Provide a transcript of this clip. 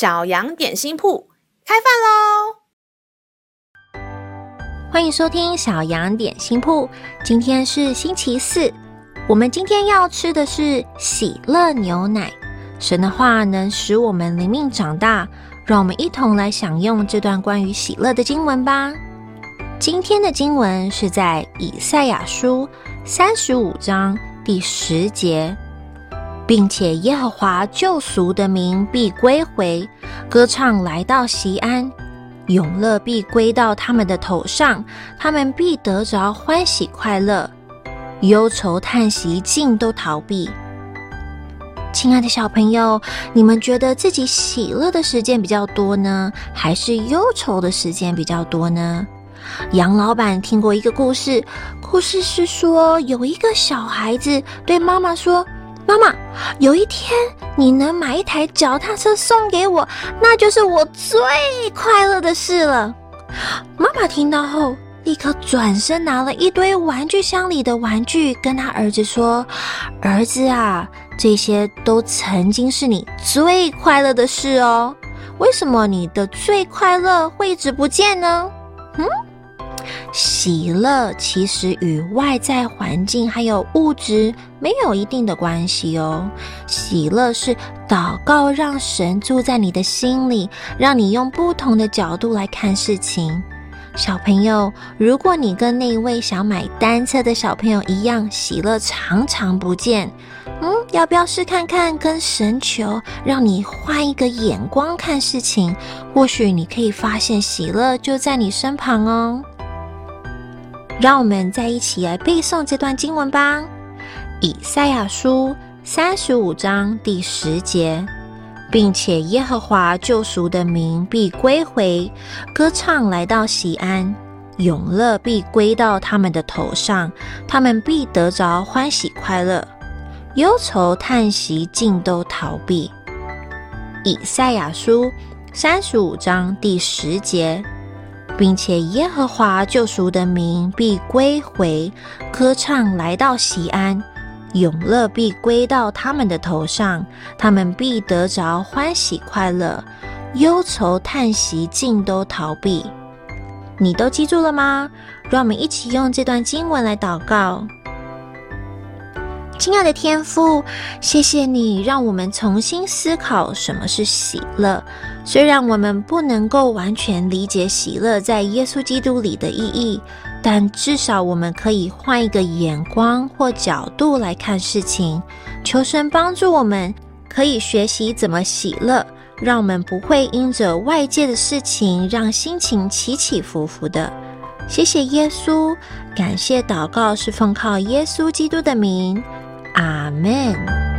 小羊点心铺开饭喽！欢迎收听小羊点心铺。今天是星期四，我们今天要吃的是喜乐牛奶。神的话能使我们灵命长大，让我们一同来享用这段关于喜乐的经文吧。今天的经文是在以赛亚书三十五章第十节。并且耶和华救赎的名必归回，歌唱来到西安，永乐必归到他们的头上，他们必得着欢喜快乐，忧愁叹息尽都逃避。亲爱的小朋友，你们觉得自己喜乐的时间比较多呢，还是忧愁的时间比较多呢？杨老板听过一个故事，故事是说有一个小孩子对妈妈说。妈妈，有一天你能买一台脚踏车送给我，那就是我最快乐的事了。妈妈听到后，立刻转身拿了一堆玩具箱里的玩具，跟他儿子说：“儿子啊，这些都曾经是你最快乐的事哦。为什么你的最快乐会一直不见呢？”嗯。喜乐其实与外在环境还有物质没有一定的关系哦。喜乐是祷告，让神住在你的心里，让你用不同的角度来看事情。小朋友，如果你跟那位想买单车的小朋友一样，喜乐常常不见，嗯，要不要试看看跟神求，让你换一个眼光看事情？或许你可以发现喜乐就在你身旁哦。让我们再一起来背诵这段经文吧，《以赛亚书》三十五章第十节，并且耶和华救赎的名必归回，歌唱来到西安，永乐必归到他们的头上，他们必得着欢喜快乐，忧愁叹息尽都逃避。《以赛亚书》三十五章第十节。并且耶和华救赎的名必归回，歌唱来到西安，永乐必归到他们的头上，他们必得着欢喜快乐，忧愁叹息尽都逃避。你都记住了吗？让我们一起用这段经文来祷告。亲爱的天父，谢谢你让我们重新思考什么是喜乐。虽然我们不能够完全理解喜乐在耶稣基督里的意义，但至少我们可以换一个眼光或角度来看事情。求神帮助我们，可以学习怎么喜乐，让我们不会因着外界的事情让心情起起伏伏的。谢谢耶稣，感谢祷告是奉靠耶稣基督的名。阿门。